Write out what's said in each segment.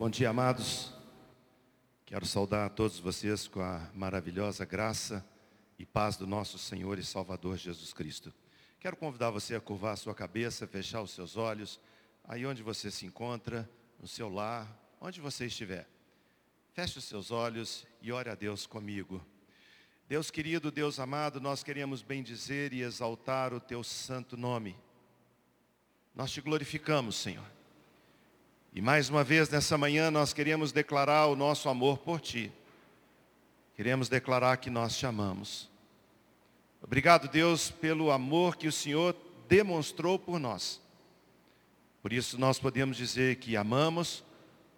Bom dia, amados. Quero saudar a todos vocês com a maravilhosa graça e paz do nosso Senhor e Salvador Jesus Cristo. Quero convidar você a curvar a sua cabeça, fechar os seus olhos, aí onde você se encontra, no seu lar, onde você estiver. Feche os seus olhos e ore a Deus comigo. Deus querido, Deus amado, nós queremos bendizer e exaltar o teu santo nome. Nós te glorificamos, Senhor. E mais uma vez nessa manhã nós queremos declarar o nosso amor por Ti. Queremos declarar que nós te amamos. Obrigado, Deus, pelo amor que o Senhor demonstrou por nós. Por isso nós podemos dizer que amamos,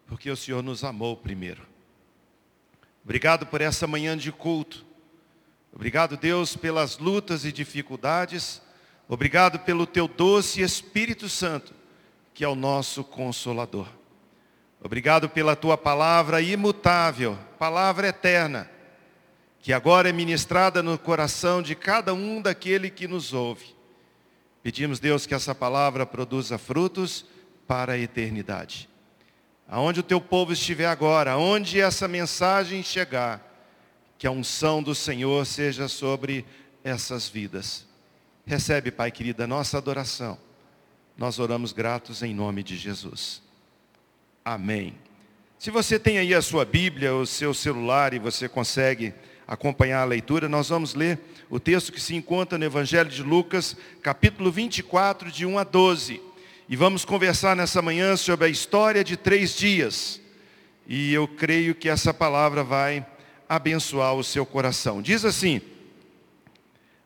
porque o Senhor nos amou primeiro. Obrigado por essa manhã de culto. Obrigado, Deus, pelas lutas e dificuldades. Obrigado pelo teu doce Espírito Santo que é o nosso consolador. Obrigado pela tua palavra imutável, palavra eterna, que agora é ministrada no coração de cada um daquele que nos ouve. Pedimos, Deus, que essa palavra produza frutos para a eternidade. Aonde o teu povo estiver agora, aonde essa mensagem chegar, que a unção do Senhor seja sobre essas vidas. Recebe, Pai querido, a nossa adoração nós oramos gratos em nome de Jesus. Amém. Se você tem aí a sua Bíblia, o seu celular e você consegue acompanhar a leitura, nós vamos ler o texto que se encontra no Evangelho de Lucas, capítulo 24, de 1 a 12. E vamos conversar nessa manhã sobre a história de três dias. E eu creio que essa palavra vai abençoar o seu coração. Diz assim: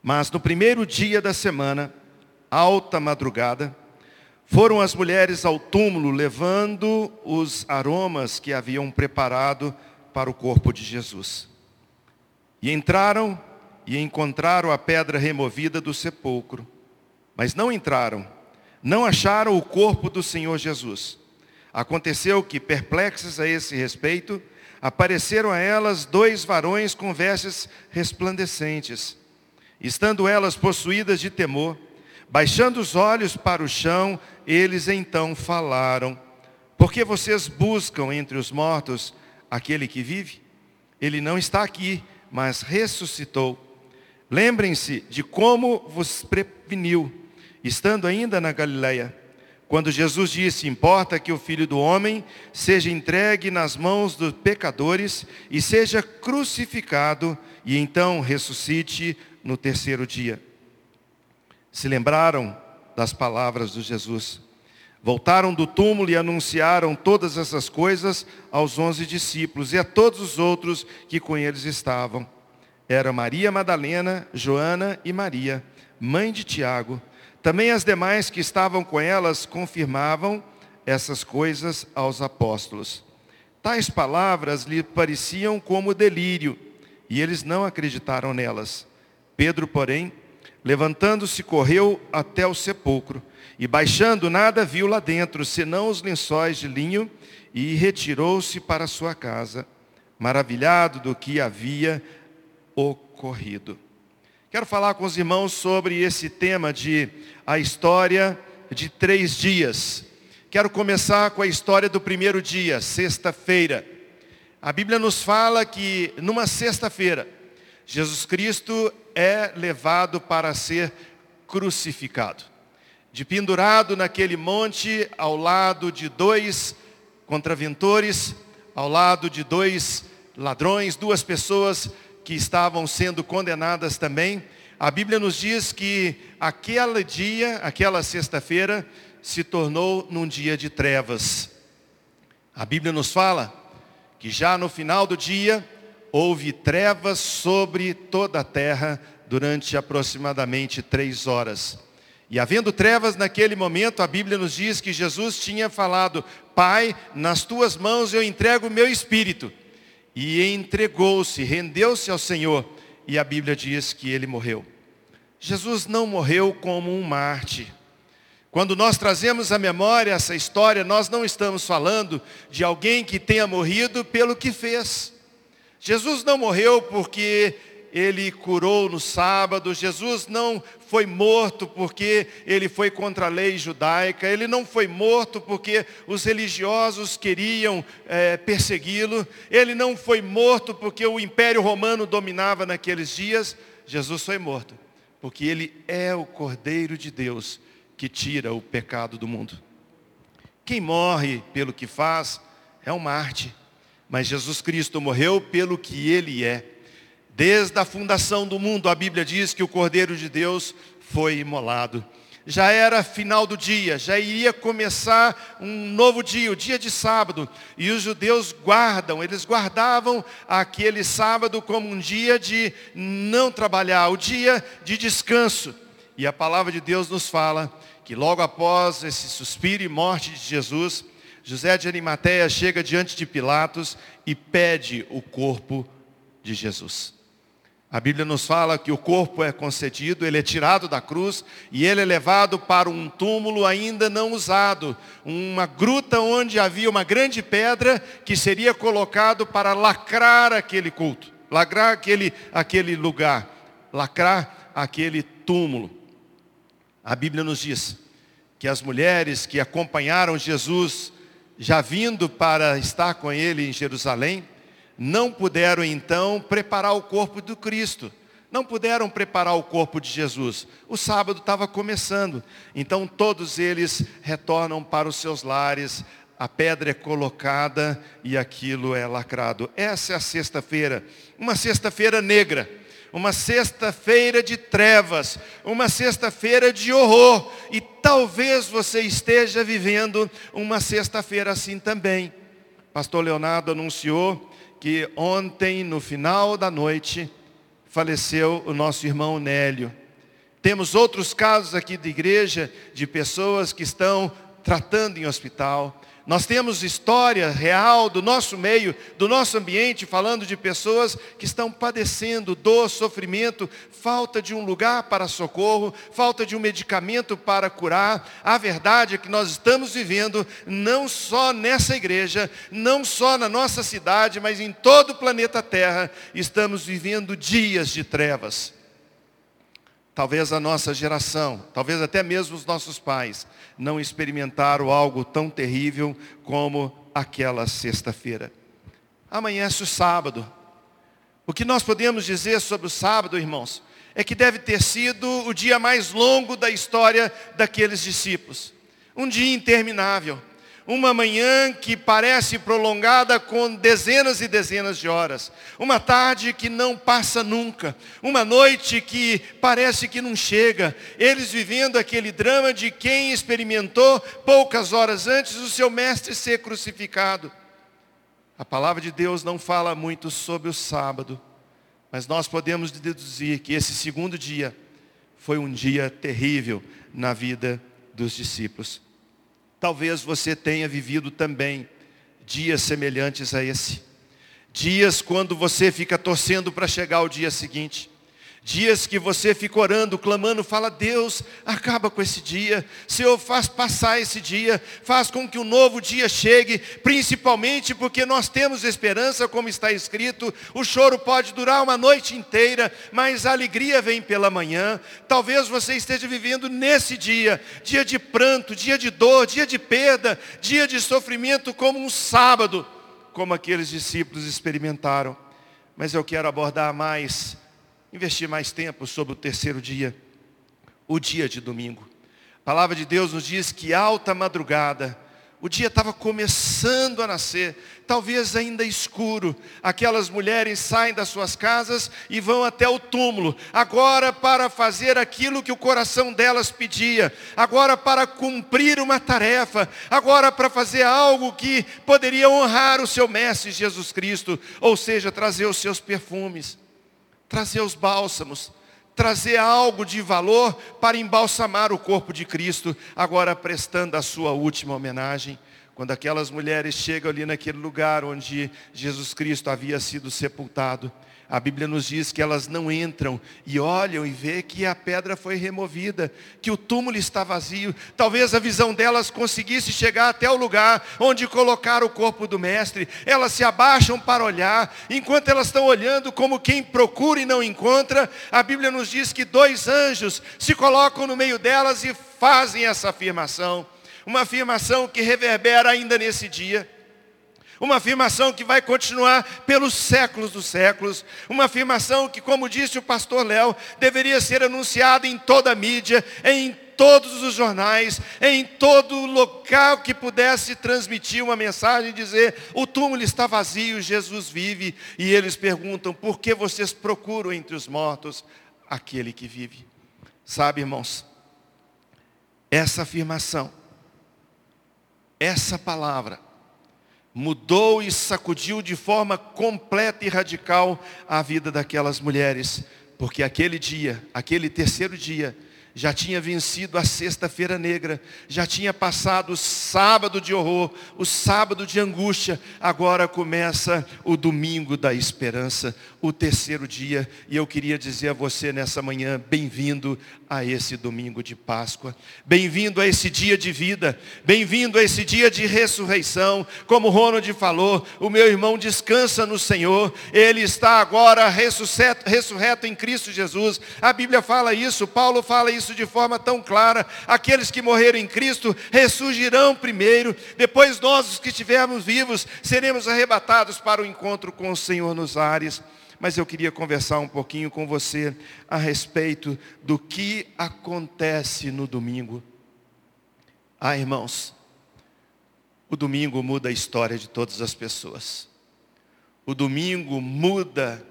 Mas no primeiro dia da semana, alta madrugada, foram as mulheres ao túmulo levando os aromas que haviam preparado para o corpo de Jesus. E entraram e encontraram a pedra removida do sepulcro. Mas não entraram, não acharam o corpo do Senhor Jesus. Aconteceu que, perplexas a esse respeito, apareceram a elas dois varões com vestes resplandecentes. Estando elas possuídas de temor, baixando os olhos para o chão, eles então falaram: Por que vocês buscam entre os mortos aquele que vive? Ele não está aqui, mas ressuscitou. Lembrem-se de como vos preveniu, estando ainda na Galileia, quando Jesus disse: Importa que o filho do homem seja entregue nas mãos dos pecadores e seja crucificado, e então ressuscite no terceiro dia. Se lembraram das palavras de Jesus. Voltaram do túmulo e anunciaram todas essas coisas aos onze discípulos e a todos os outros que com eles estavam. Era Maria Madalena, Joana e Maria, mãe de Tiago. Também as demais que estavam com elas confirmavam essas coisas aos apóstolos. Tais palavras lhe pareciam como delírio, e eles não acreditaram nelas. Pedro, porém, Levantando-se, correu até o sepulcro, e baixando nada viu lá dentro, senão os lençóis de linho, e retirou-se para sua casa, maravilhado do que havia ocorrido. Quero falar com os irmãos sobre esse tema de a história de três dias. Quero começar com a história do primeiro dia, sexta-feira. A Bíblia nos fala que numa sexta-feira, Jesus Cristo é levado para ser crucificado. De pendurado naquele monte, ao lado de dois contraventores, ao lado de dois ladrões, duas pessoas que estavam sendo condenadas também. A Bíblia nos diz que aquele dia, aquela sexta-feira, se tornou num dia de trevas. A Bíblia nos fala que já no final do dia, houve trevas sobre toda a terra durante aproximadamente três horas. E havendo trevas naquele momento, a Bíblia nos diz que Jesus tinha falado, Pai, nas tuas mãos eu entrego o meu espírito. E entregou-se, rendeu-se ao Senhor. E a Bíblia diz que ele morreu. Jesus não morreu como um Marte. Quando nós trazemos à memória essa história, nós não estamos falando de alguém que tenha morrido pelo que fez. Jesus não morreu porque ele curou no sábado. Jesus não foi morto porque ele foi contra a lei judaica. Ele não foi morto porque os religiosos queriam é, persegui-lo. Ele não foi morto porque o Império Romano dominava naqueles dias. Jesus foi morto porque ele é o Cordeiro de Deus que tira o pecado do mundo. Quem morre pelo que faz é um Marte, mas Jesus Cristo morreu pelo que ele é. Desde a fundação do mundo, a Bíblia diz que o Cordeiro de Deus foi imolado. Já era final do dia, já iria começar um novo dia, o dia de sábado. E os judeus guardam, eles guardavam aquele sábado como um dia de não trabalhar, o dia de descanso. E a palavra de Deus nos fala que logo após esse suspiro e morte de Jesus, José de Arimateia chega diante de Pilatos e pede o corpo de Jesus. A Bíblia nos fala que o corpo é concedido, ele é tirado da cruz e ele é levado para um túmulo ainda não usado, uma gruta onde havia uma grande pedra que seria colocado para lacrar aquele culto, lacrar aquele, aquele lugar, lacrar aquele túmulo. A Bíblia nos diz que as mulheres que acompanharam Jesus, já vindo para estar com ele em Jerusalém, não puderam então preparar o corpo do Cristo. Não puderam preparar o corpo de Jesus. O sábado estava começando. Então todos eles retornam para os seus lares. A pedra é colocada e aquilo é lacrado. Essa é a sexta-feira. Uma sexta-feira negra uma sexta-feira de trevas, uma sexta-feira de horror, e talvez você esteja vivendo uma sexta-feira assim também. Pastor Leonardo anunciou que ontem, no final da noite, faleceu o nosso irmão Nélio. Temos outros casos aqui de igreja de pessoas que estão tratando em hospital. Nós temos história real do nosso meio, do nosso ambiente, falando de pessoas que estão padecendo dor, sofrimento, falta de um lugar para socorro, falta de um medicamento para curar. A verdade é que nós estamos vivendo, não só nessa igreja, não só na nossa cidade, mas em todo o planeta Terra, estamos vivendo dias de trevas. Talvez a nossa geração, talvez até mesmo os nossos pais, não experimentaram algo tão terrível como aquela sexta-feira. Amanhece o sábado. O que nós podemos dizer sobre o sábado, irmãos, é que deve ter sido o dia mais longo da história daqueles discípulos. Um dia interminável uma manhã que parece prolongada com dezenas e dezenas de horas, uma tarde que não passa nunca, uma noite que parece que não chega, eles vivendo aquele drama de quem experimentou poucas horas antes o seu mestre ser crucificado. A palavra de Deus não fala muito sobre o sábado, mas nós podemos deduzir que esse segundo dia foi um dia terrível na vida dos discípulos. Talvez você tenha vivido também dias semelhantes a esse. Dias quando você fica torcendo para chegar o dia seguinte. Dias que você fica orando, clamando, fala, Deus, acaba com esse dia. Senhor, faz passar esse dia, faz com que um novo dia chegue, principalmente porque nós temos esperança, como está escrito, o choro pode durar uma noite inteira, mas a alegria vem pela manhã. Talvez você esteja vivendo nesse dia, dia de pranto, dia de dor, dia de perda, dia de sofrimento, como um sábado, como aqueles discípulos experimentaram. Mas eu quero abordar mais investir mais tempo sobre o terceiro dia, o dia de domingo. A palavra de Deus nos diz que alta madrugada, o dia estava começando a nascer, talvez ainda escuro. Aquelas mulheres saem das suas casas e vão até o túmulo, agora para fazer aquilo que o coração delas pedia, agora para cumprir uma tarefa, agora para fazer algo que poderia honrar o seu Mestre Jesus Cristo, ou seja, trazer os seus perfumes trazer os bálsamos, trazer algo de valor para embalsamar o corpo de Cristo, agora prestando a sua última homenagem. Quando aquelas mulheres chegam ali naquele lugar onde Jesus Cristo havia sido sepultado, a Bíblia nos diz que elas não entram e olham e vê que a pedra foi removida, que o túmulo está vazio. Talvez a visão delas conseguisse chegar até o lugar onde colocar o corpo do mestre. Elas se abaixam para olhar, enquanto elas estão olhando como quem procura e não encontra, a Bíblia nos diz que dois anjos se colocam no meio delas e fazem essa afirmação. Uma afirmação que reverbera ainda nesse dia. Uma afirmação que vai continuar pelos séculos dos séculos. Uma afirmação que, como disse o pastor Léo, deveria ser anunciada em toda a mídia, em todos os jornais, em todo local que pudesse transmitir uma mensagem e dizer: o túmulo está vazio, Jesus vive. E eles perguntam: por que vocês procuram entre os mortos aquele que vive? Sabe, irmãos, essa afirmação, essa palavra, mudou e sacudiu de forma completa e radical a vida daquelas mulheres, porque aquele dia, aquele terceiro dia, já tinha vencido a sexta-feira negra, já tinha passado o sábado de horror, o sábado de angústia, agora começa o domingo da esperança, o terceiro dia, e eu queria dizer a você nessa manhã, bem-vindo a esse domingo de Páscoa, bem-vindo a esse dia de vida, bem-vindo a esse dia de ressurreição, como Ronald falou, o meu irmão descansa no Senhor, ele está agora ressurreto, ressurreto em Cristo Jesus, a Bíblia fala isso, Paulo fala isso isso de forma tão clara. Aqueles que morreram em Cristo ressurgirão primeiro, depois nós, os que estivermos vivos, seremos arrebatados para o encontro com o Senhor nos ares. Mas eu queria conversar um pouquinho com você a respeito do que acontece no domingo. Ah, irmãos, o domingo muda a história de todas as pessoas. O domingo muda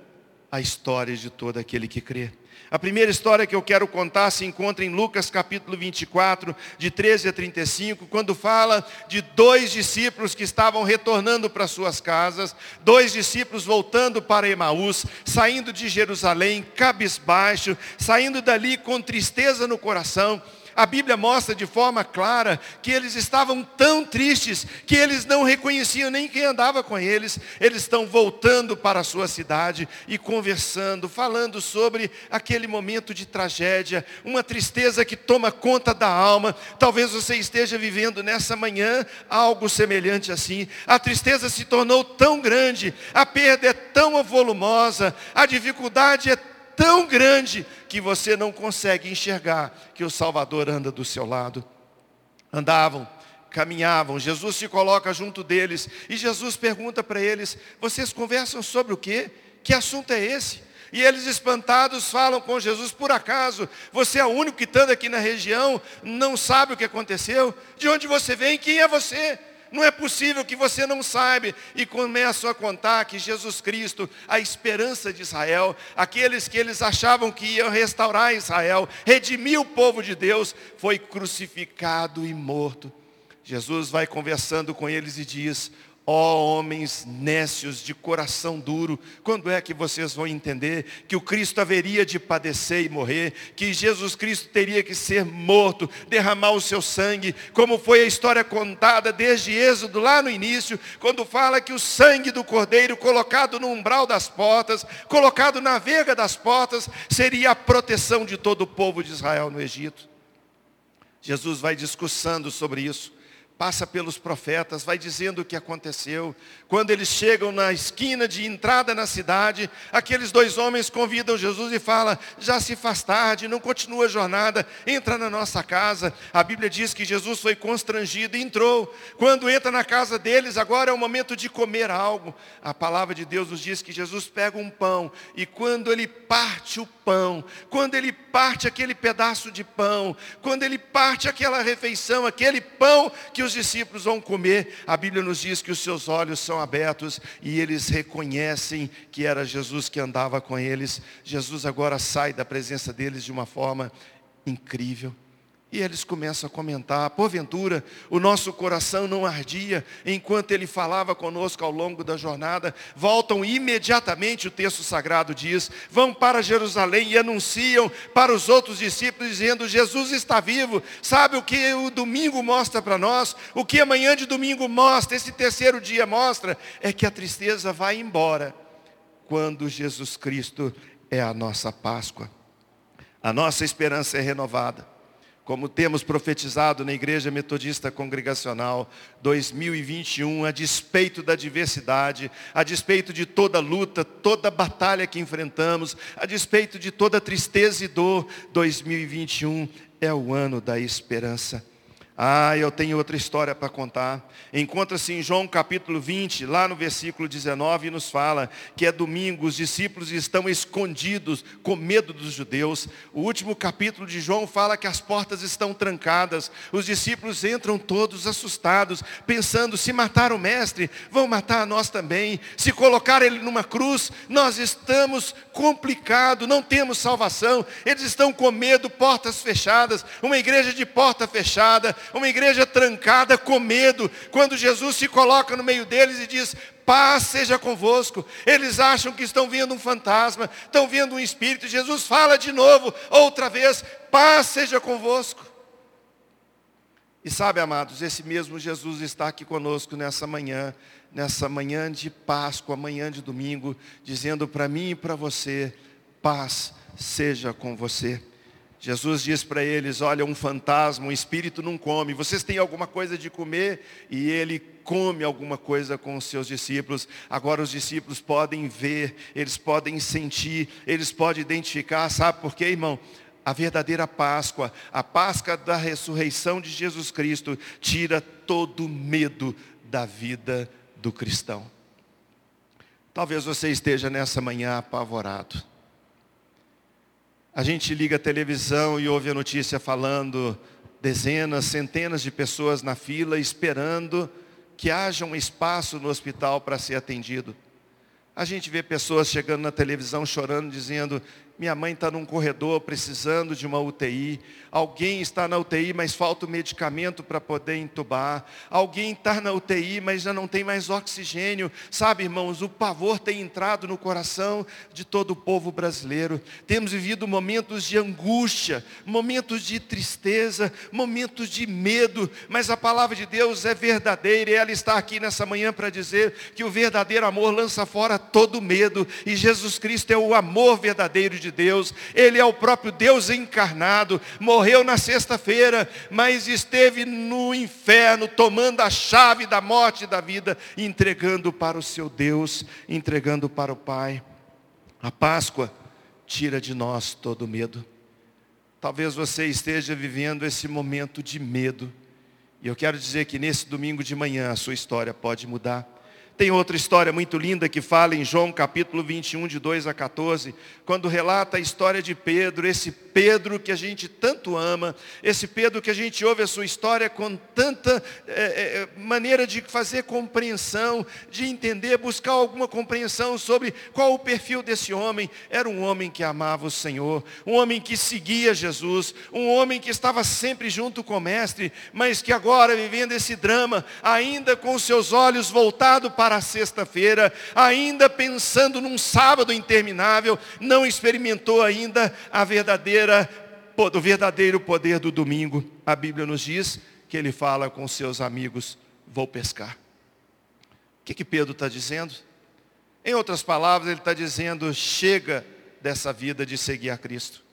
a história de todo aquele que crê. A primeira história que eu quero contar se encontra em Lucas capítulo 24, de 13 a 35, quando fala de dois discípulos que estavam retornando para suas casas, dois discípulos voltando para Emaús, saindo de Jerusalém, cabisbaixo, saindo dali com tristeza no coração, a Bíblia mostra de forma clara que eles estavam tão tristes que eles não reconheciam nem quem andava com eles. Eles estão voltando para a sua cidade e conversando, falando sobre aquele momento de tragédia, uma tristeza que toma conta da alma. Talvez você esteja vivendo nessa manhã algo semelhante assim. A tristeza se tornou tão grande, a perda é tão volumosa, a dificuldade é tão grande que você não consegue enxergar que o Salvador anda do seu lado. Andavam, caminhavam, Jesus se coloca junto deles e Jesus pergunta para eles: Vocês conversam sobre o quê? Que assunto é esse? E eles espantados falam com Jesus, por acaso, você é o único que está aqui na região, não sabe o que aconteceu? De onde você vem? Quem é você? Não é possível que você não saiba. E começam a contar que Jesus Cristo, a esperança de Israel, aqueles que eles achavam que iam restaurar Israel, redimir o povo de Deus, foi crucificado e morto. Jesus vai conversando com eles e diz: Ó oh, homens nécios de coração duro, quando é que vocês vão entender que o Cristo haveria de padecer e morrer, que Jesus Cristo teria que ser morto, derramar o seu sangue, como foi a história contada desde Êxodo lá no início, quando fala que o sangue do cordeiro colocado no umbral das portas, colocado na vega das portas, seria a proteção de todo o povo de Israel no Egito. Jesus vai discussando sobre isso passa pelos profetas, vai dizendo o que aconteceu. Quando eles chegam na esquina de entrada na cidade, aqueles dois homens convidam Jesus e falam: já se faz tarde, não continua a jornada, entra na nossa casa. A Bíblia diz que Jesus foi constrangido e entrou. Quando entra na casa deles, agora é o momento de comer algo. A palavra de Deus nos diz que Jesus pega um pão e quando ele parte o pão, quando ele parte aquele pedaço de pão, quando ele parte aquela refeição, aquele pão que os discípulos vão comer, a Bíblia nos diz que os seus olhos são abertos e eles reconhecem que era Jesus que andava com eles. Jesus agora sai da presença deles de uma forma incrível. E eles começam a comentar, porventura, o nosso coração não ardia enquanto ele falava conosco ao longo da jornada. Voltam imediatamente, o texto sagrado diz, vão para Jerusalém e anunciam para os outros discípulos, dizendo: Jesus está vivo. Sabe o que o domingo mostra para nós? O que amanhã de domingo mostra, esse terceiro dia mostra? É que a tristeza vai embora quando Jesus Cristo é a nossa Páscoa. A nossa esperança é renovada como temos profetizado na Igreja Metodista Congregacional 2021, a despeito da diversidade, a despeito de toda luta, toda batalha que enfrentamos, a despeito de toda tristeza e dor, 2021 é o ano da esperança. Ah, eu tenho outra história para contar. Encontra-se em João capítulo 20, lá no versículo 19, e nos fala que é domingo, os discípulos estão escondidos com medo dos judeus. O último capítulo de João fala que as portas estão trancadas. Os discípulos entram todos assustados, pensando: se matar o mestre, vão matar a nós também. Se colocar ele numa cruz, nós estamos complicados, não temos salvação. Eles estão com medo, portas fechadas, uma igreja de porta fechada uma igreja trancada com medo, quando Jesus se coloca no meio deles e diz: paz seja convosco. Eles acham que estão vendo um fantasma, estão vendo um espírito. Jesus fala de novo, outra vez: paz seja convosco. E sabe, amados, esse mesmo Jesus está aqui conosco nessa manhã, nessa manhã de Páscoa, manhã de domingo, dizendo para mim e para você: paz seja com você. Jesus diz para eles: Olha, um fantasma, um espírito não come. Vocês têm alguma coisa de comer? E ele come alguma coisa com os seus discípulos. Agora os discípulos podem ver, eles podem sentir, eles podem identificar. Sabe por quê, irmão? A verdadeira Páscoa, a Páscoa da ressurreição de Jesus Cristo, tira todo medo da vida do cristão. Talvez você esteja nessa manhã apavorado a gente liga a televisão e ouve a notícia falando dezenas, centenas de pessoas na fila esperando que haja um espaço no hospital para ser atendido. A gente vê pessoas chegando na televisão chorando, dizendo: minha mãe está num corredor precisando de uma UTI. Alguém está na UTI, mas falta o medicamento para poder entubar. Alguém está na UTI, mas já não tem mais oxigênio. Sabe, irmãos, o pavor tem entrado no coração de todo o povo brasileiro. Temos vivido momentos de angústia, momentos de tristeza, momentos de medo. Mas a palavra de Deus é verdadeira e ela está aqui nessa manhã para dizer que o verdadeiro amor lança fora todo medo. E Jesus Cristo é o amor verdadeiro de de Deus, Ele é o próprio Deus encarnado, morreu na sexta-feira, mas esteve no inferno, tomando a chave da morte e da vida, entregando para o seu Deus, entregando para o Pai. A Páscoa tira de nós todo medo. Talvez você esteja vivendo esse momento de medo. E eu quero dizer que nesse domingo de manhã a sua história pode mudar. Tem outra história muito linda que fala em João capítulo 21, de 2 a 14, quando relata a história de Pedro, esse Pedro que a gente tanto ama, esse Pedro que a gente ouve a sua história com tanta é, é, maneira de fazer compreensão, de entender, buscar alguma compreensão sobre qual o perfil desse homem. Era um homem que amava o Senhor, um homem que seguia Jesus, um homem que estava sempre junto com o Mestre, mas que agora, vivendo esse drama, ainda com seus olhos voltados para para a sexta-feira, ainda pensando num sábado interminável, não experimentou ainda a verdadeira, o verdadeiro poder do domingo. A Bíblia nos diz que ele fala com seus amigos, vou pescar. O que, que Pedro está dizendo? Em outras palavras, ele está dizendo, chega dessa vida de seguir a Cristo.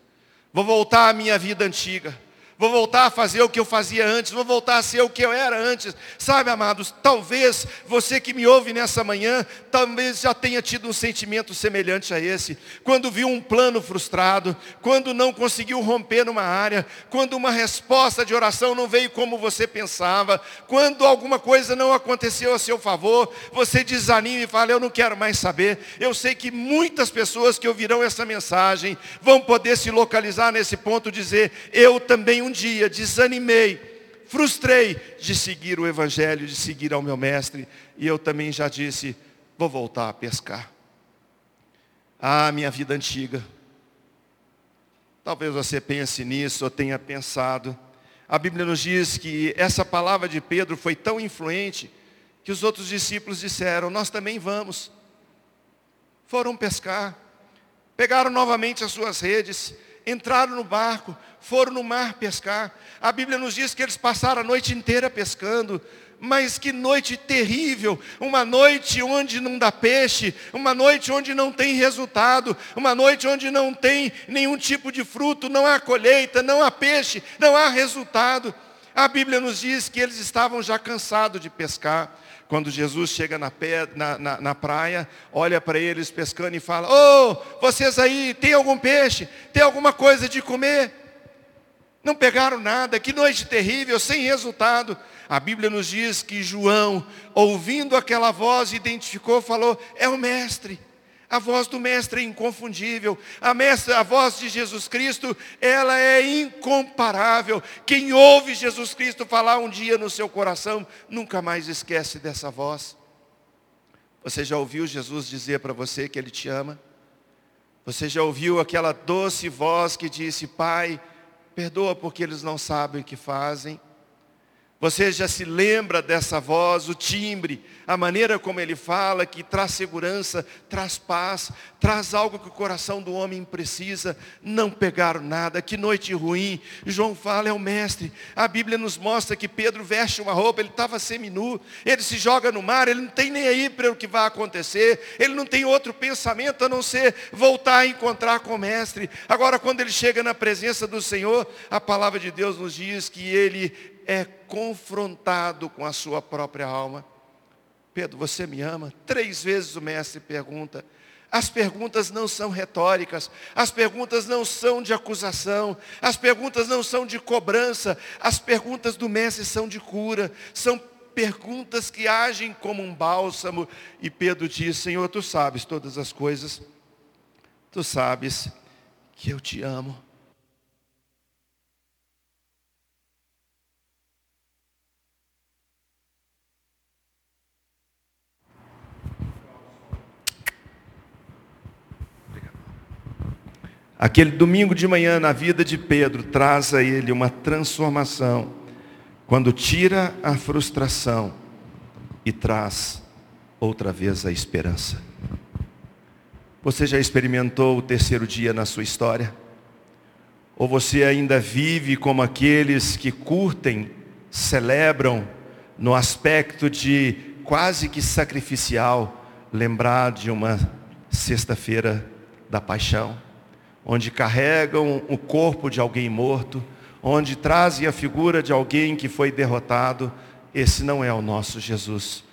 Vou voltar à minha vida antiga vou voltar a fazer o que eu fazia antes, vou voltar a ser o que eu era antes. Sabe, amados, talvez você que me ouve nessa manhã, talvez já tenha tido um sentimento semelhante a esse, quando viu um plano frustrado, quando não conseguiu romper numa área, quando uma resposta de oração não veio como você pensava, quando alguma coisa não aconteceu a seu favor, você desanima e fala: Eu não quero mais saber. Eu sei que muitas pessoas que ouvirão essa mensagem vão poder se localizar nesse ponto, dizer: Eu também um dia desanimei, frustrei de seguir o Evangelho, de seguir ao meu mestre, e eu também já disse, vou voltar a pescar. Ah, minha vida antiga. Talvez você pense nisso ou tenha pensado. A Bíblia nos diz que essa palavra de Pedro foi tão influente que os outros discípulos disseram: Nós também vamos. Foram pescar, pegaram novamente as suas redes, entraram no barco, foram no mar pescar. A Bíblia nos diz que eles passaram a noite inteira pescando. Mas que noite terrível, uma noite onde não dá peixe, uma noite onde não tem resultado, uma noite onde não tem nenhum tipo de fruto, não há colheita, não há peixe, não há resultado. A Bíblia nos diz que eles estavam já cansados de pescar. Quando Jesus chega na, pé, na, na, na praia, olha para eles pescando e fala: Ô, oh, vocês aí, tem algum peixe? Tem alguma coisa de comer? Não pegaram nada, que noite terrível, sem resultado. A Bíblia nos diz que João, ouvindo aquela voz, identificou, falou: É o Mestre. A voz do Mestre é inconfundível. A, mestre, a voz de Jesus Cristo, ela é incomparável. Quem ouve Jesus Cristo falar um dia no seu coração, nunca mais esquece dessa voz. Você já ouviu Jesus dizer para você que Ele te ama? Você já ouviu aquela doce voz que disse, Pai, perdoa porque eles não sabem o que fazem? Você já se lembra dessa voz, o timbre, a maneira como ele fala, que traz segurança, traz paz, traz algo que o coração do homem precisa. Não pegaram nada, que noite ruim. João fala, é o mestre. A Bíblia nos mostra que Pedro veste uma roupa, ele estava seminu, ele se joga no mar, ele não tem nem aí para o que vai acontecer, ele não tem outro pensamento a não ser voltar a encontrar com o mestre. Agora, quando ele chega na presença do Senhor, a palavra de Deus nos diz que ele é confrontado com a sua própria alma. Pedro, você me ama? Três vezes o mestre pergunta. As perguntas não são retóricas, as perguntas não são de acusação, as perguntas não são de cobrança, as perguntas do mestre são de cura, são perguntas que agem como um bálsamo. E Pedro diz: Senhor, tu sabes todas as coisas, tu sabes que eu te amo. Aquele domingo de manhã na vida de Pedro traz a ele uma transformação, quando tira a frustração e traz outra vez a esperança. Você já experimentou o terceiro dia na sua história? Ou você ainda vive como aqueles que curtem, celebram, no aspecto de quase que sacrificial, lembrar de uma sexta-feira da paixão? Onde carregam o corpo de alguém morto, onde trazem a figura de alguém que foi derrotado. Esse não é o nosso Jesus.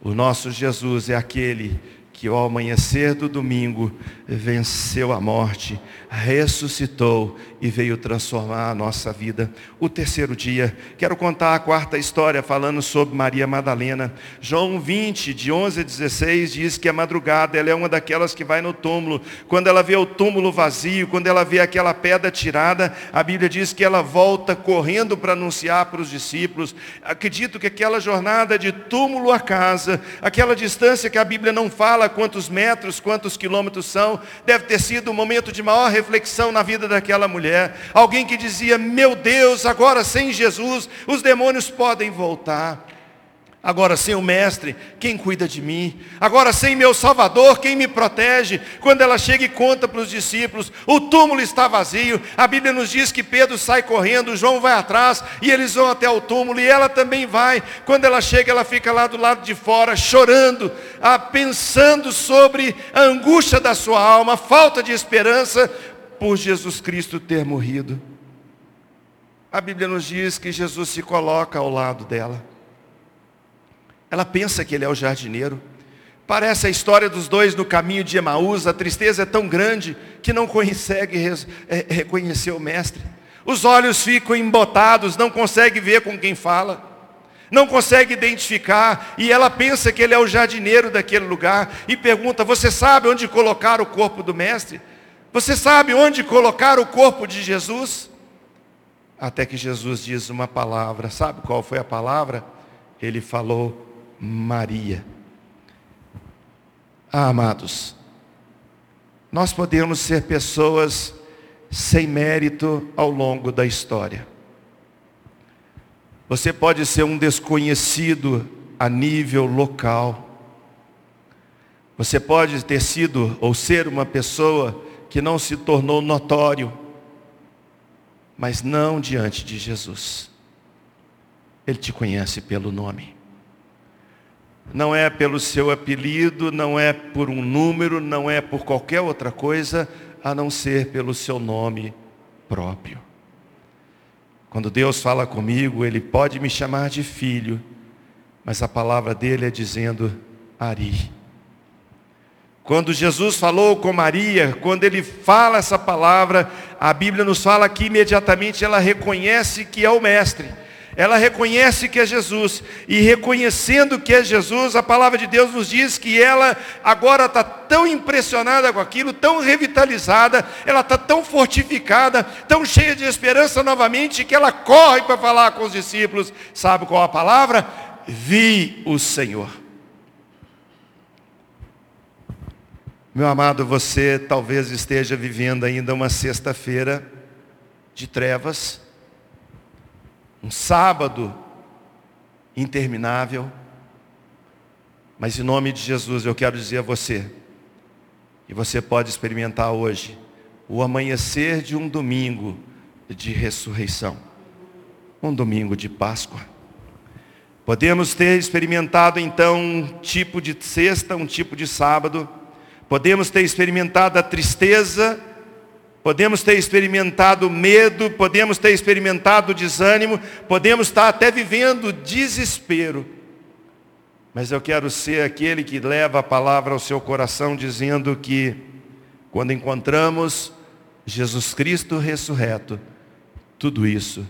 O nosso Jesus é aquele que ao amanhecer do domingo venceu a morte, ressuscitou e veio transformar a nossa vida. O terceiro dia, quero contar a quarta história falando sobre Maria Madalena. João 20, de 11 a 16, diz que a madrugada ela é uma daquelas que vai no túmulo. Quando ela vê o túmulo vazio, quando ela vê aquela pedra tirada, a Bíblia diz que ela volta correndo para anunciar para os discípulos. Acredito que aquela jornada de túmulo a casa, aquela distância que a Bíblia não fala, quantos metros, quantos quilômetros são, deve ter sido um momento de maior reflexão na vida daquela mulher. Alguém que dizia: Meu Deus, agora sem Jesus, os demônios podem voltar. Agora sem o mestre, quem cuida de mim? Agora sem meu salvador, quem me protege? Quando ela chega e conta para os discípulos, o túmulo está vazio. A Bíblia nos diz que Pedro sai correndo, João vai atrás e eles vão até o túmulo e ela também vai. Quando ela chega, ela fica lá do lado de fora, chorando, ah, pensando sobre a angústia da sua alma, a falta de esperança por Jesus Cristo ter morrido. A Bíblia nos diz que Jesus se coloca ao lado dela. Ela pensa que ele é o jardineiro. Parece a história dos dois no caminho de Emaús. A tristeza é tão grande que não consegue é, reconhecer o mestre. Os olhos ficam embotados, não consegue ver com quem fala. Não consegue identificar. E ela pensa que ele é o jardineiro daquele lugar. E pergunta: Você sabe onde colocar o corpo do mestre? Você sabe onde colocar o corpo de Jesus? Até que Jesus diz uma palavra. Sabe qual foi a palavra? Ele falou Maria. Ah, amados, nós podemos ser pessoas sem mérito ao longo da história. Você pode ser um desconhecido a nível local. Você pode ter sido ou ser uma pessoa que não se tornou notório. mas não diante de Jesus. Ele te conhece pelo nome. Não é pelo seu apelido, não é por um número, não é por qualquer outra coisa, a não ser pelo seu nome próprio. Quando Deus fala comigo, Ele pode me chamar de filho, mas a palavra dele é dizendo Ari. Quando Jesus falou com Maria, quando ele fala essa palavra, a Bíblia nos fala que imediatamente ela reconhece que é o Mestre. Ela reconhece que é Jesus. E reconhecendo que é Jesus, a palavra de Deus nos diz que ela agora está tão impressionada com aquilo, tão revitalizada, ela está tão fortificada, tão cheia de esperança novamente, que ela corre para falar com os discípulos. Sabe qual a palavra? Vi o Senhor. Meu amado, você talvez esteja vivendo ainda uma sexta-feira de trevas, um sábado interminável, mas em nome de Jesus eu quero dizer a você, e você pode experimentar hoje, o amanhecer de um domingo de ressurreição, um domingo de Páscoa. Podemos ter experimentado então um tipo de sexta, um tipo de sábado, Podemos ter experimentado a tristeza, podemos ter experimentado medo, podemos ter experimentado desânimo, podemos estar até vivendo desespero. Mas eu quero ser aquele que leva a palavra ao seu coração dizendo que quando encontramos Jesus Cristo ressurreto, tudo isso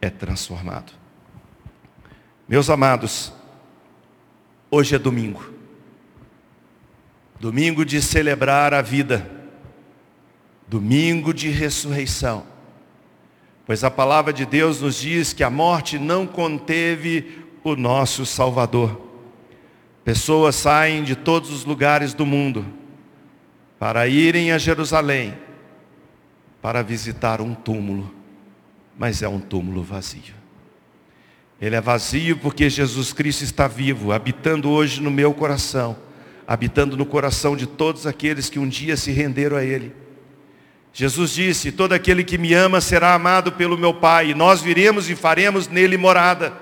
é transformado. Meus amados, hoje é domingo. Domingo de celebrar a vida. Domingo de ressurreição. Pois a palavra de Deus nos diz que a morte não conteve o nosso Salvador. Pessoas saem de todos os lugares do mundo para irem a Jerusalém para visitar um túmulo, mas é um túmulo vazio. Ele é vazio porque Jesus Cristo está vivo, habitando hoje no meu coração habitando no coração de todos aqueles que um dia se renderam a Ele. Jesus disse: Todo aquele que me ama será amado pelo meu Pai, e nós viremos e faremos nele morada.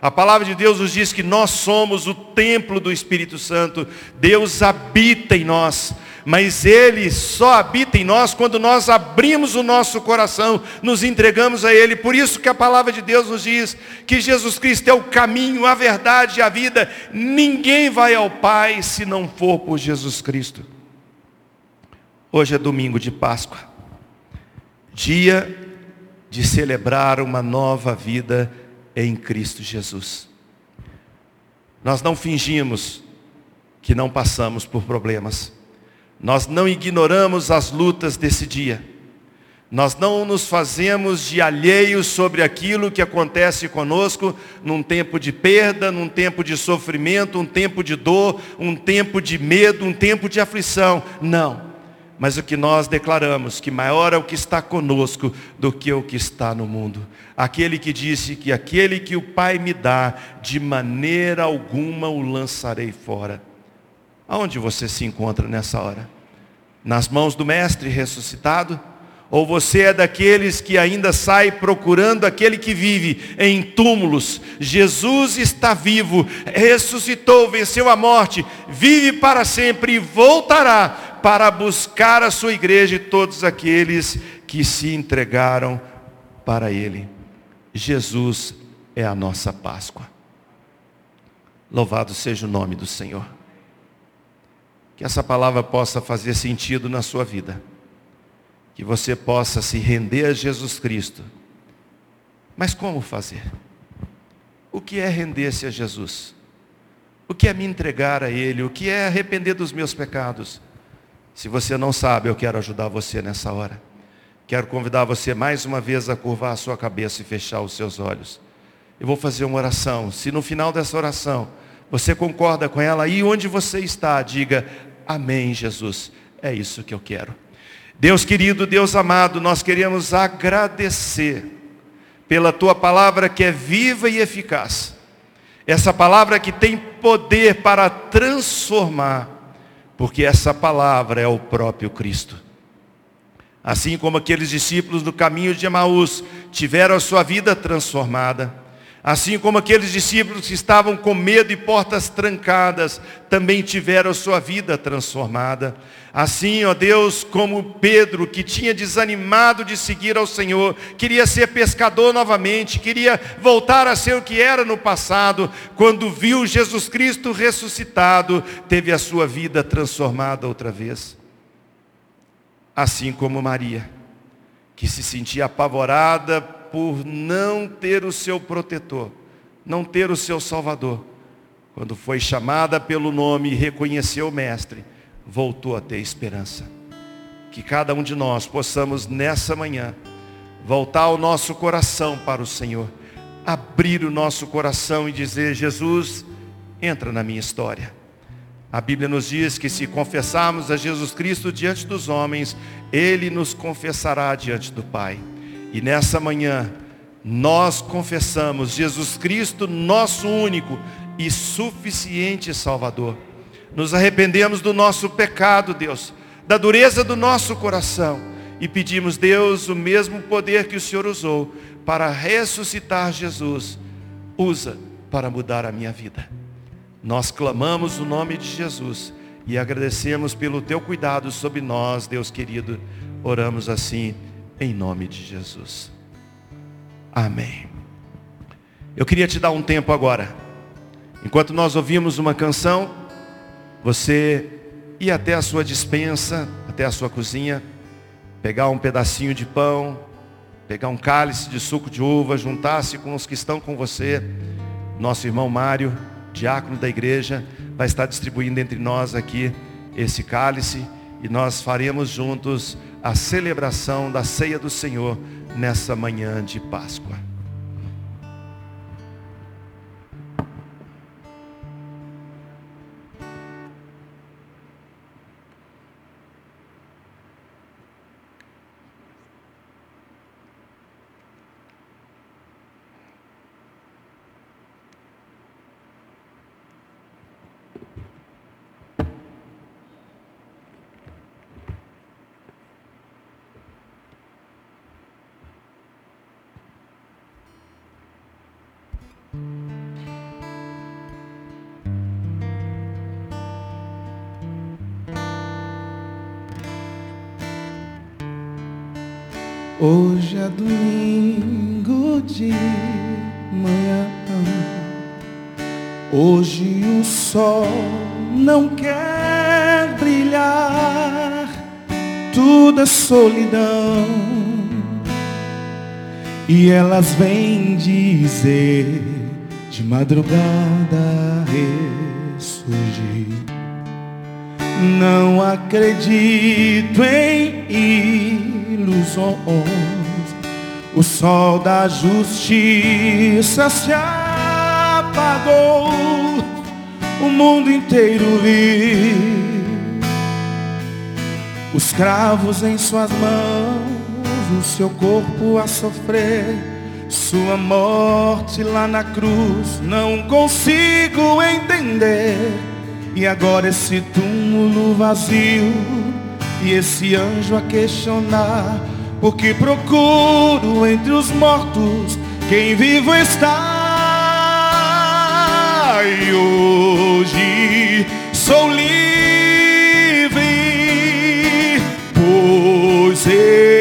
A palavra de Deus nos diz que nós somos o templo do Espírito Santo, Deus habita em nós mas Ele só habita em nós quando nós abrimos o nosso coração, nos entregamos a Ele. Por isso que a palavra de Deus nos diz que Jesus Cristo é o caminho, a verdade e a vida. Ninguém vai ao Pai se não for por Jesus Cristo. Hoje é domingo de Páscoa, dia de celebrar uma nova vida em Cristo Jesus. Nós não fingimos que não passamos por problemas. Nós não ignoramos as lutas desse dia. Nós não nos fazemos de alheios sobre aquilo que acontece conosco num tempo de perda, num tempo de sofrimento, um tempo de dor, um tempo de medo, um tempo de aflição. Não. Mas o que nós declaramos, que maior é o que está conosco do que o que está no mundo. Aquele que disse que aquele que o Pai me dá, de maneira alguma o lançarei fora. Aonde você se encontra nessa hora? Nas mãos do Mestre ressuscitado? Ou você é daqueles que ainda sai procurando aquele que vive em túmulos? Jesus está vivo, ressuscitou, venceu a morte, vive para sempre e voltará para buscar a sua igreja e todos aqueles que se entregaram para Ele. Jesus é a nossa Páscoa. Louvado seja o nome do Senhor. Que essa palavra possa fazer sentido na sua vida. Que você possa se render a Jesus Cristo. Mas como fazer? O que é render-se a Jesus? O que é me entregar a Ele? O que é arrepender dos meus pecados? Se você não sabe, eu quero ajudar você nessa hora. Quero convidar você mais uma vez a curvar a sua cabeça e fechar os seus olhos. Eu vou fazer uma oração. Se no final dessa oração você concorda com ela, aí onde você está, diga: Amém, Jesus. É isso que eu quero. Deus querido, Deus amado, nós queremos agradecer pela tua palavra que é viva e eficaz. Essa palavra que tem poder para transformar, porque essa palavra é o próprio Cristo. Assim como aqueles discípulos no caminho de Emaús tiveram a sua vida transformada. Assim como aqueles discípulos que estavam com medo e portas trancadas, também tiveram sua vida transformada. Assim, ó Deus, como Pedro, que tinha desanimado de seguir ao Senhor, queria ser pescador novamente, queria voltar a ser o que era no passado, quando viu Jesus Cristo ressuscitado, teve a sua vida transformada outra vez. Assim como Maria, que se sentia apavorada por não ter o seu protetor, não ter o seu salvador. Quando foi chamada pelo nome e reconheceu o Mestre, voltou a ter esperança. Que cada um de nós possamos nessa manhã voltar o nosso coração para o Senhor, abrir o nosso coração e dizer: Jesus, entra na minha história. A Bíblia nos diz que se confessarmos a Jesus Cristo diante dos homens, Ele nos confessará diante do Pai. E nessa manhã, nós confessamos Jesus Cristo, nosso único e suficiente Salvador. Nos arrependemos do nosso pecado, Deus, da dureza do nosso coração e pedimos, Deus, o mesmo poder que o Senhor usou para ressuscitar Jesus, usa para mudar a minha vida. Nós clamamos o nome de Jesus e agradecemos pelo teu cuidado sobre nós, Deus querido. Oramos assim em nome de Jesus. Amém. Eu queria te dar um tempo agora. Enquanto nós ouvimos uma canção, você ir até a sua dispensa, até a sua cozinha, pegar um pedacinho de pão, pegar um cálice de suco de uva, juntar-se com os que estão com você. Nosso irmão Mário, diácono da igreja, vai estar distribuindo entre nós aqui esse cálice e nós faremos juntos a celebração da ceia do Senhor nessa manhã de Páscoa. Elas vêm dizer de madrugada ressurgir. Não acredito em ilusões. O sol da justiça se apagou. O mundo inteiro viu os cravos em suas mãos, o seu corpo a sofrer sua morte lá na cruz não consigo entender. E agora esse túmulo vazio e esse anjo a questionar. Porque procuro entre os mortos quem vivo está. E hoje sou livre, pois ele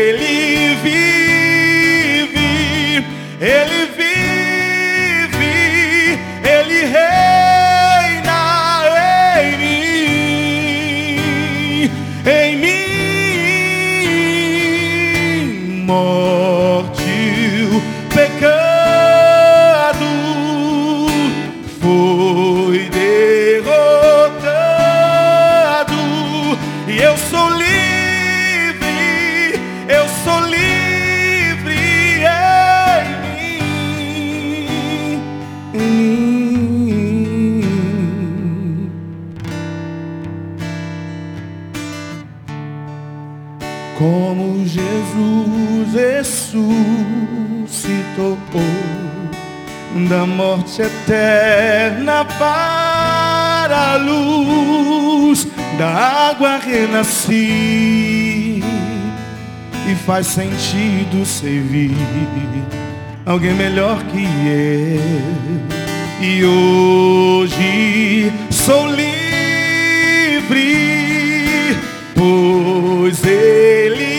Jesus ressuscitou da morte eterna para a luz da água renasci e faz sentido servir alguém melhor que eu. E hoje sou livre, pois Ele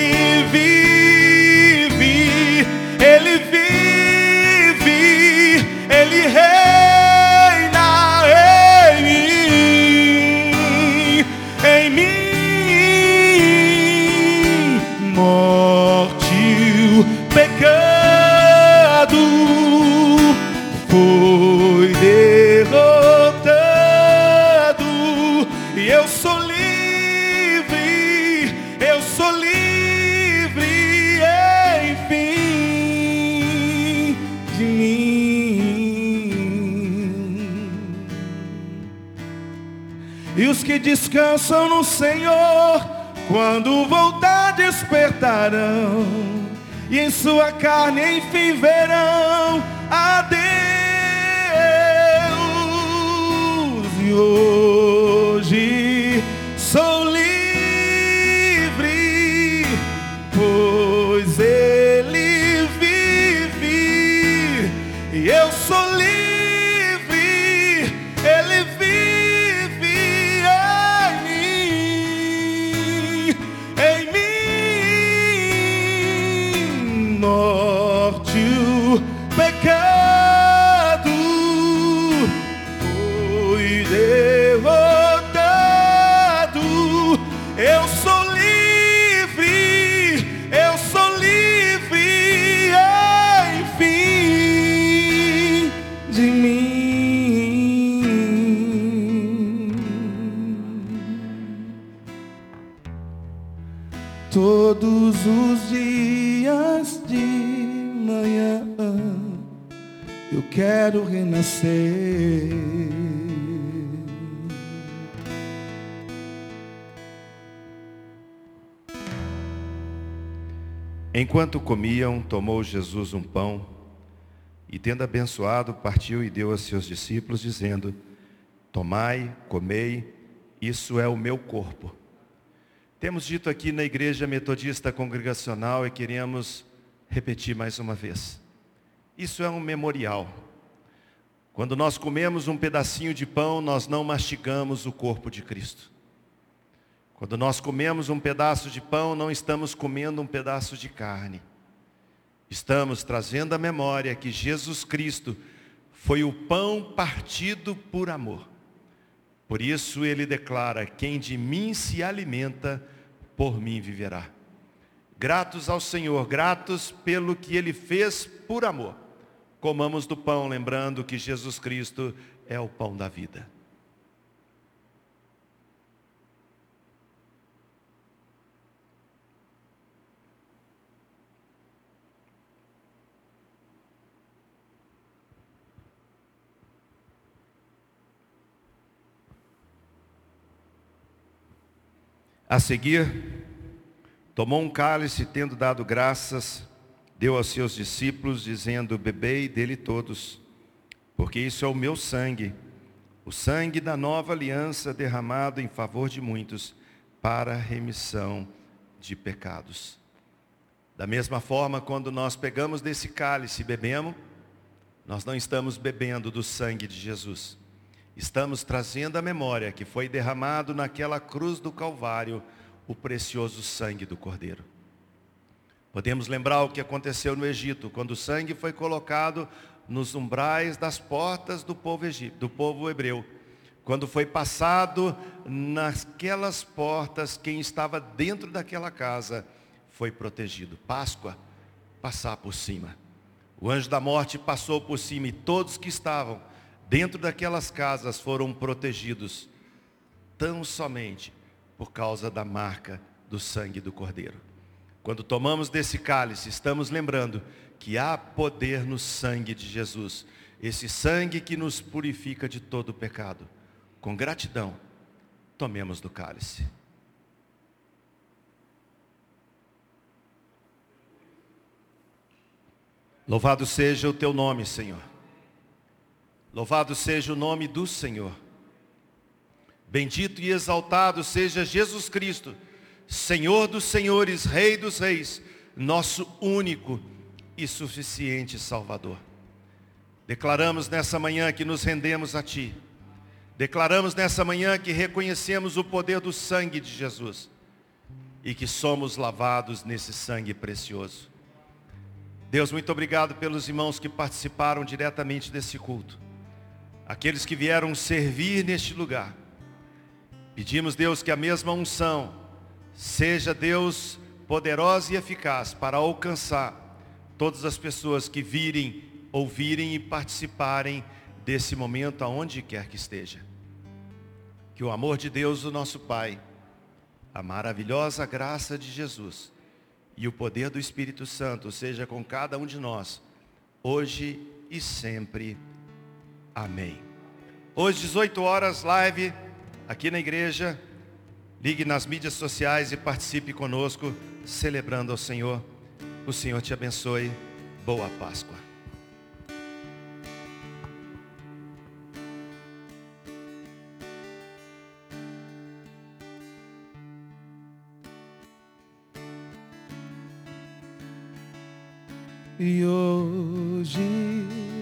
que descansam no Senhor, quando voltar despertarão, e em sua carne enfim verão a Deus. E quero renascer. Enquanto comiam, tomou Jesus um pão e, tendo abençoado, partiu e deu a seus discípulos, dizendo: Tomai, comei, isso é o meu corpo. Temos dito aqui na Igreja Metodista Congregacional e queríamos repetir mais uma vez. Isso é um memorial. Quando nós comemos um pedacinho de pão, nós não mastigamos o corpo de Cristo. Quando nós comemos um pedaço de pão, não estamos comendo um pedaço de carne. Estamos trazendo à memória que Jesus Cristo foi o pão partido por amor. Por isso ele declara: Quem de mim se alimenta, por mim viverá. Gratos ao Senhor, gratos pelo que ele fez por amor. Comamos do pão, lembrando que Jesus Cristo é o pão da vida. A seguir, tomou um cálice, tendo dado graças, deu aos seus discípulos, dizendo: Bebei dele todos, porque isso é o meu sangue, o sangue da nova aliança derramado em favor de muitos, para a remissão de pecados. Da mesma forma, quando nós pegamos desse cálice e bebemos, nós não estamos bebendo do sangue de Jesus. Estamos trazendo à memória que foi derramado naquela cruz do Calvário o precioso sangue do Cordeiro. Podemos lembrar o que aconteceu no Egito, quando o sangue foi colocado nos umbrais das portas do povo, egípcio, do povo hebreu. Quando foi passado naquelas portas, quem estava dentro daquela casa foi protegido. Páscoa, passar por cima. O anjo da morte passou por cima e todos que estavam dentro daquelas casas foram protegidos, tão somente por causa da marca do sangue do Cordeiro. Quando tomamos desse cálice, estamos lembrando que há poder no sangue de Jesus, esse sangue que nos purifica de todo o pecado. Com gratidão, tomemos do cálice. Louvado seja o teu nome, Senhor. Louvado seja o nome do Senhor. Bendito e exaltado seja Jesus Cristo, Senhor dos senhores, Rei dos reis, nosso único e suficiente Salvador. Declaramos nessa manhã que nos rendemos a Ti. Declaramos nessa manhã que reconhecemos o poder do sangue de Jesus e que somos lavados nesse sangue precioso. Deus, muito obrigado pelos irmãos que participaram diretamente desse culto. Aqueles que vieram servir neste lugar. Pedimos, Deus, que a mesma unção seja, Deus, poderosa e eficaz para alcançar todas as pessoas que virem, ouvirem e participarem desse momento aonde quer que esteja. Que o amor de Deus, o nosso Pai, a maravilhosa graça de Jesus e o poder do Espírito Santo seja com cada um de nós, hoje e sempre. Amém. Hoje, 18 horas, live aqui na igreja. Ligue nas mídias sociais e participe conosco, celebrando ao Senhor. O Senhor te abençoe. Boa Páscoa. E hoje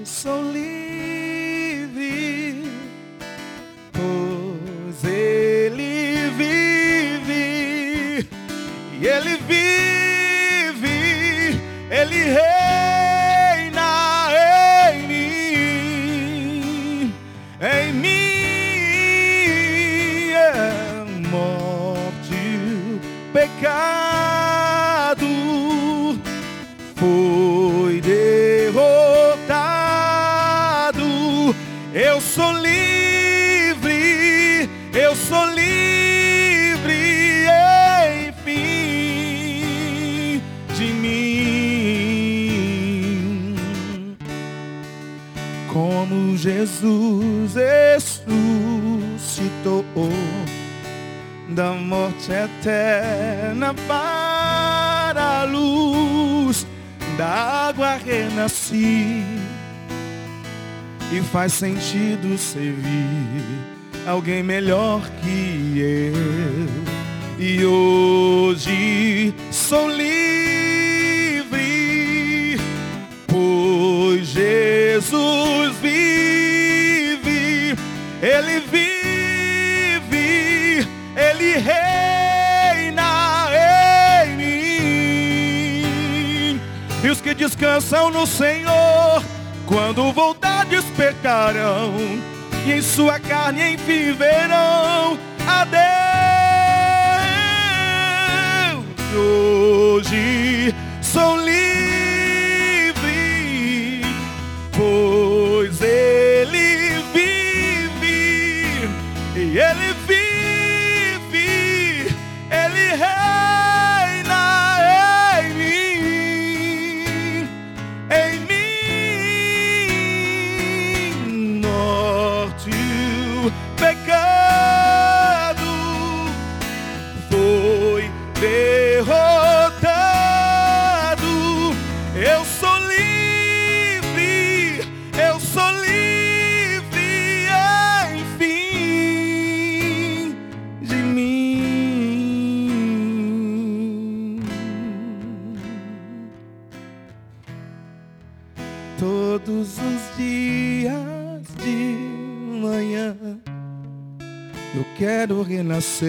sou livre, Ele vive, Ele reina em mim, em mim é morte, pecado Jesus ressuscitou da morte eterna para a luz da água renasci e faz sentido servir alguém melhor que eu. E hoje sou livre, descansam no Senhor, quando voltar despertarão, e em sua carne enfim verão a Deus. Hoje sou livre, quero renascer.